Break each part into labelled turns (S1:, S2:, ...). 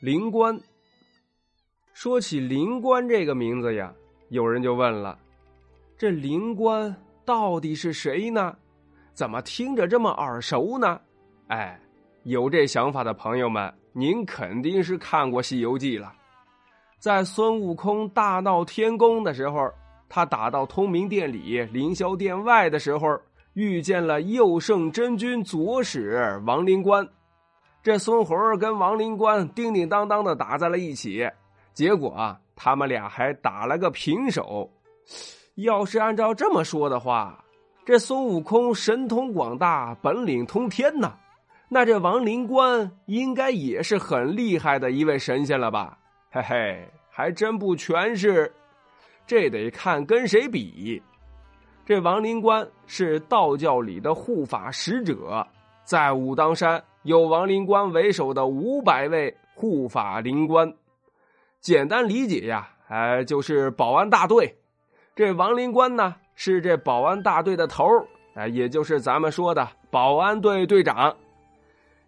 S1: 灵官。说起灵官这个名字呀，有人就问了：这灵官到底是谁呢？怎么听着这么耳熟呢？哎，有这想法的朋友们，您肯定是看过《西游记》了。在孙悟空大闹天宫的时候，他打到通明殿里、凌霄殿外的时候，遇见了右圣真君左使王灵官。这孙猴跟王灵官叮叮当当的打在了一起，结果啊，他们俩还打了个平手。要是按照这么说的话，这孙悟空神通广大，本领通天呐，那这王灵官应该也是很厉害的一位神仙了吧？嘿嘿，还真不全是，这得看跟谁比。这王灵官是道教里的护法使者，在武当山。有王灵官为首的五百位护法灵官，简单理解呀，哎，就是保安大队。这王灵官呢，是这保安大队的头哎，也就是咱们说的保安队队长。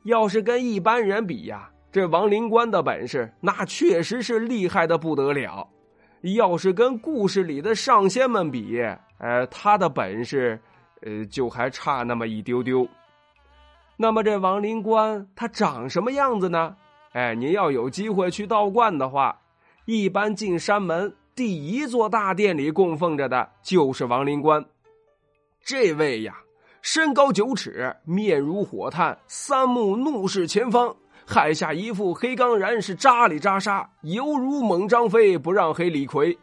S1: 要是跟一般人比呀，这王灵官的本事那确实是厉害的不得了。要是跟故事里的上仙们比，呃，他的本事，呃，就还差那么一丢丢。那么这王灵官他长什么样子呢？哎，您要有机会去道观的话，一般进山门第一座大殿里供奉着的就是王灵官。这位呀，身高九尺，面如火炭，三目怒视前方，海下一副黑钢髯，是扎里扎沙，犹如猛张飞，不让黑李逵。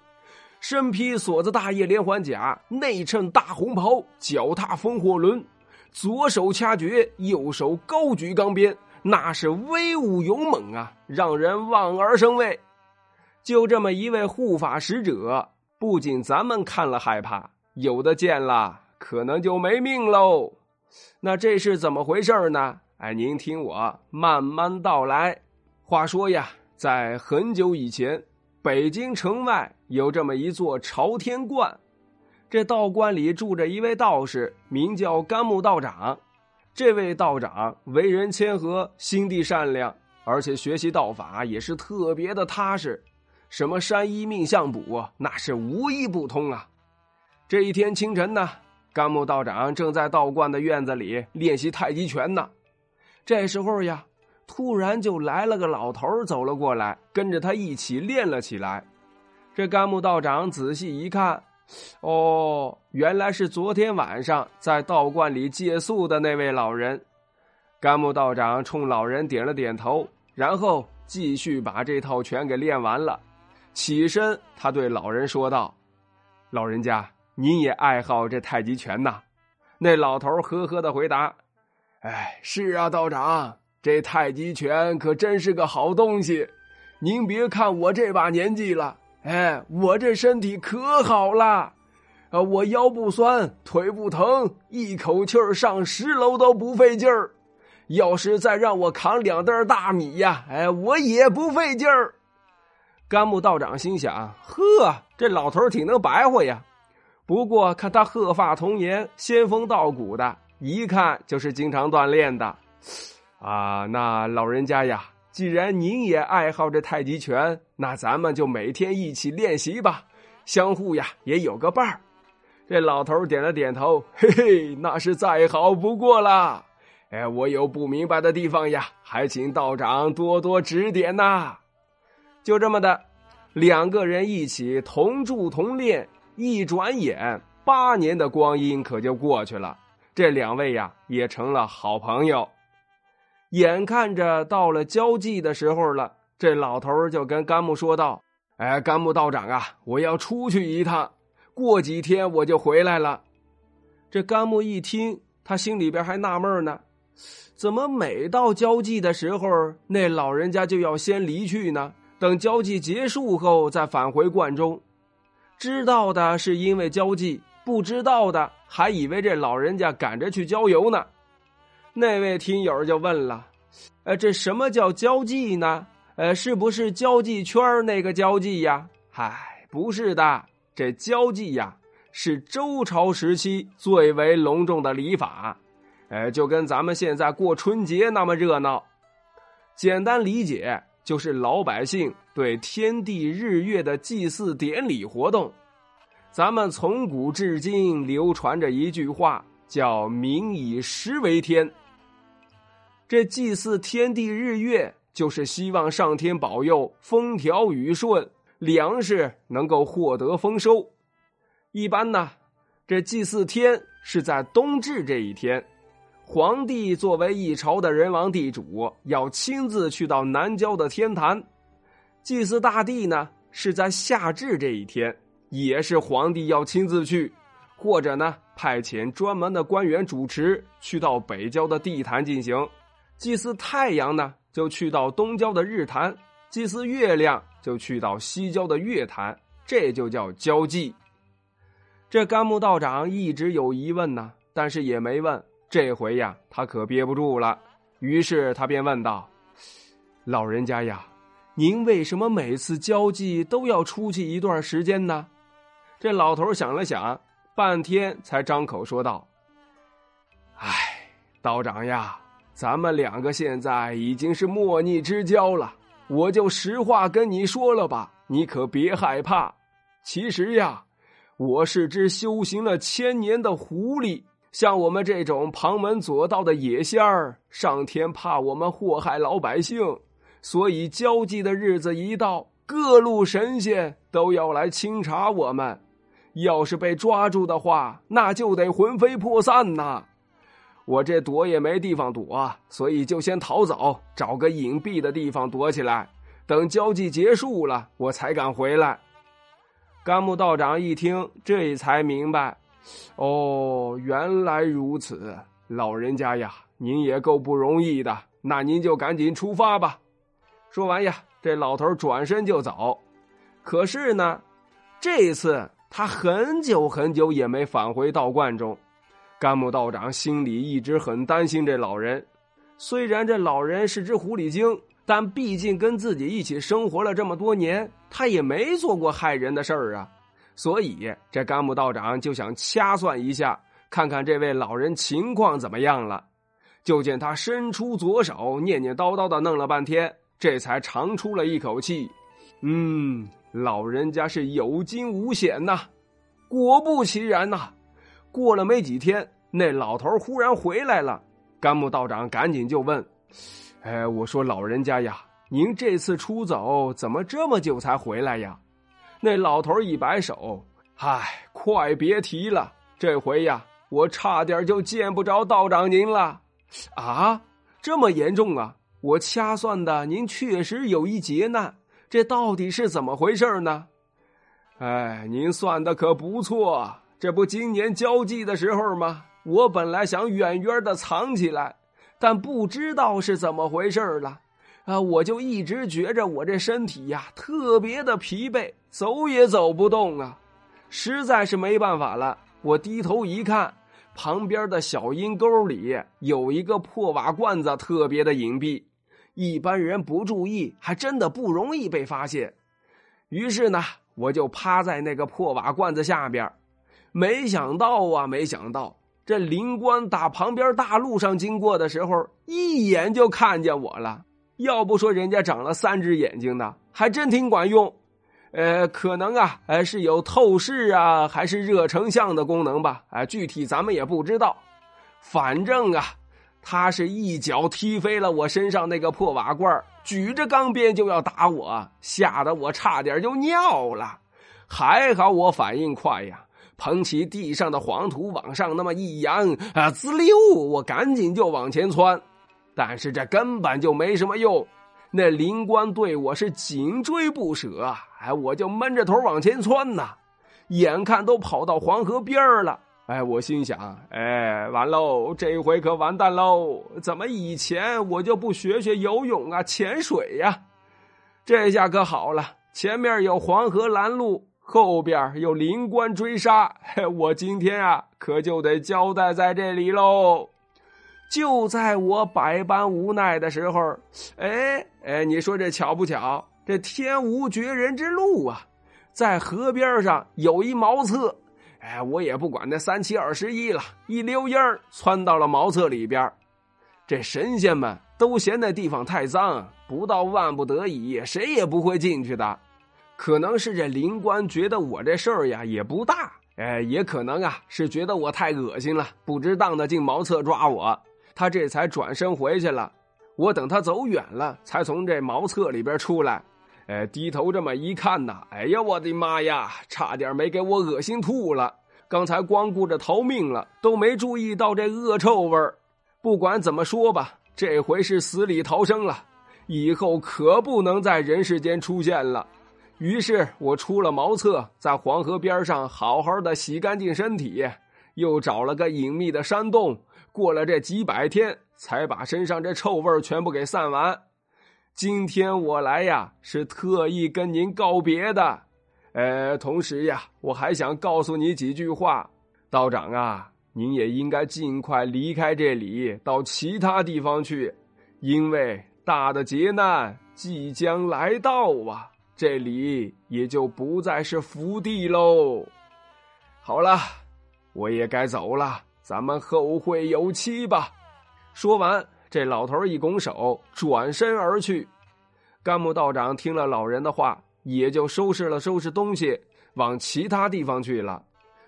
S1: 身披锁子大叶连环甲，内衬大红袍，脚踏风火轮。左手掐诀，右手高举钢鞭，那是威武勇猛啊，让人望而生畏。就这么一位护法使者，不仅咱们看了害怕，有的见了可能就没命喽。那这是怎么回事呢？哎，您听我慢慢道来。话说呀，在很久以前，北京城外有这么一座朝天观。这道观里住着一位道士，名叫甘木道长。这位道长为人谦和，心地善良，而且学习道法也是特别的踏实。什么山医命相卜，那是无一不通啊。这一天清晨呢，甘木道长正在道观的院子里练习太极拳呢。这时候呀，突然就来了个老头走了过来，跟着他一起练了起来。这甘木道长仔细一看。哦，原来是昨天晚上在道观里借宿的那位老人。甘木道长冲老人点了点头，然后继续把这套拳给练完了。起身，他对老人说道：“老人家，您也爱好这太极拳呐？”那老头呵呵的回答：“哎，是啊，道长，这太极拳可真是个好东西。您别看我这把年纪了。”哎，我这身体可好了，啊，我腰不酸，腿不疼，一口气儿上十楼都不费劲儿。要是再让我扛两袋大米呀，哎，我也不费劲儿。甘木道长心想：呵，这老头挺能白活呀。不过看他鹤发童颜，仙风道骨的，一看就是经常锻炼的。啊，那老人家呀。既然您也爱好这太极拳，那咱们就每天一起练习吧，相互呀也有个伴儿。这老头点了点头，嘿嘿，那是再好不过了。哎，我有不明白的地方呀，还请道长多多指点呐。就这么的，两个人一起同住同练，一转眼八年的光阴可就过去了。这两位呀也成了好朋友。眼看着到了交际的时候了，这老头就跟甘木说道：“哎，甘木道长啊，我要出去一趟，过几天我就回来了。”这甘木一听，他心里边还纳闷呢，怎么每到交际的时候，那老人家就要先离去呢？等交际结束后再返回观中。知道的是因为交际，不知道的还以为这老人家赶着去郊游呢。那位听友就问了：“呃，这什么叫交际呢？呃，是不是交际圈那个交际呀？”“嗨，不是的，这交际呀是周朝时期最为隆重的礼法，呃，就跟咱们现在过春节那么热闹。简单理解，就是老百姓对天地日月的祭祀典礼活动。咱们从古至今流传着一句话，叫“民以食为天”。这祭祀天地日月，就是希望上天保佑风调雨顺，粮食能够获得丰收。一般呢，这祭祀天是在冬至这一天，皇帝作为一朝的人王地主，要亲自去到南郊的天坛；祭祀大地呢，是在夏至这一天，也是皇帝要亲自去，或者呢，派遣专门的官员主持，去到北郊的地坛进行。祭祀太阳呢，就去到东郊的日坛；祭祀月亮，就去到西郊的月坛。这就叫交际。这甘木道长一直有疑问呢，但是也没问。这回呀，他可憋不住了，于是他便问道：“老人家呀，您为什么每次交际都要出去一段时间呢？”这老头想了想，半天才张口说道：“哎，道长呀。”咱们两个现在已经是莫逆之交了，我就实话跟你说了吧，你可别害怕。其实呀，我是只修行了千年的狐狸，像我们这种旁门左道的野仙儿，上天怕我们祸害老百姓，所以交际的日子一到，各路神仙都要来清查我们。要是被抓住的话，那就得魂飞魄散呐。我这躲也没地方躲，所以就先逃走，找个隐蔽的地方躲起来。等交际结束了，我才敢回来。甘木道长一听，这才明白，哦，原来如此。老人家呀，您也够不容易的。那您就赶紧出发吧。说完呀，这老头转身就走。可是呢，这次他很久很久也没返回道观中。甘木道长心里一直很担心这老人，虽然这老人是只狐狸精，但毕竟跟自己一起生活了这么多年，他也没做过害人的事儿啊。所以这甘木道长就想掐算一下，看看这位老人情况怎么样了。就见他伸出左手，念念叨叨的弄了半天，这才长出了一口气：“嗯，老人家是有惊无险呐。”果不其然呐。过了没几天，那老头忽然回来了。甘木道长赶紧就问：“哎，我说老人家呀，您这次出走怎么这么久才回来呀？”那老头一摆手：“唉，快别提了，这回呀，我差点就见不着道长您了。”啊，这么严重啊！我掐算的，您确实有一劫难，这到底是怎么回事呢？哎，您算的可不错。这不今年交际的时候吗？我本来想远远的藏起来，但不知道是怎么回事了，啊，我就一直觉着我这身体呀特别的疲惫，走也走不动啊，实在是没办法了。我低头一看，旁边的小阴沟里有一个破瓦罐子，特别的隐蔽，一般人不注意，还真的不容易被发现。于是呢，我就趴在那个破瓦罐子下边。没想到啊，没想到这灵官打旁边大路上经过的时候，一眼就看见我了。要不说人家长了三只眼睛呢，还真挺管用。呃，可能啊，呃，是有透视啊，还是热成像的功能吧？哎，具体咱们也不知道。反正啊，他是一脚踢飞了我身上那个破瓦罐，举着钢鞭就要打我，吓得我差点就尿了。还好我反应快呀。捧起地上的黄土往上那么一扬啊，滋溜！我赶紧就往前窜，但是这根本就没什么用。那灵官对我是紧追不舍，哎，我就闷着头往前窜呐，眼看都跑到黄河边了。哎，我心想，哎，完喽，这回可完蛋喽！怎么以前我就不学学游泳啊、潜水呀？这下可好了，前面有黄河拦路。后边有灵官追杀，我今天啊可就得交代在这里喽。就在我百般无奈的时候，哎哎，你说这巧不巧？这天无绝人之路啊，在河边上有一茅厕，哎，我也不管那三七二十一了，一溜烟儿窜到了茅厕里边。这神仙们都嫌那地方太脏，不到万不得已，谁也不会进去的。可能是这灵官觉得我这事儿呀也不大，哎，也可能啊是觉得我太恶心了，不值当的进茅厕抓我，他这才转身回去了。我等他走远了，才从这茅厕里边出来。哎，低头这么一看呐，哎呀，我的妈呀，差点没给我恶心吐了。刚才光顾着逃命了，都没注意到这恶臭味儿。不管怎么说吧。这回是死里逃生了，以后可不能在人世间出现了。于是我出了茅厕，在黄河边上好好的洗干净身体，又找了个隐秘的山洞，过了这几百天，才把身上这臭味全部给散完。今天我来呀，是特意跟您告别的。呃，同时呀，我还想告诉你几句话，道长啊。您也应该尽快离开这里，到其他地方去，因为大的劫难即将来到啊！这里也就不再是福地喽。好了，我也该走了，咱们后会有期吧。说完，这老头一拱手，转身而去。甘木道长听了老人的话，也就收拾了收拾东西，往其他地方去了。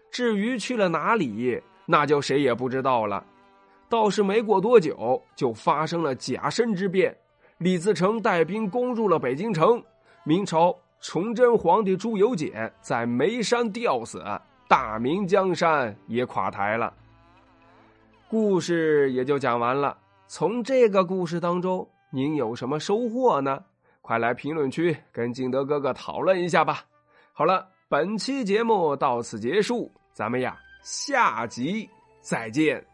S1: 至于去了哪里？那就谁也不知道了。倒是没过多久，就发生了甲申之变，李自成带兵攻入了北京城，明朝崇祯皇帝朱由检在眉山吊死，大明江山也垮台了。故事也就讲完了。从这个故事当中，您有什么收获呢？快来评论区跟金德哥哥讨论一下吧。好了，本期节目到此结束，咱们呀。下集再见。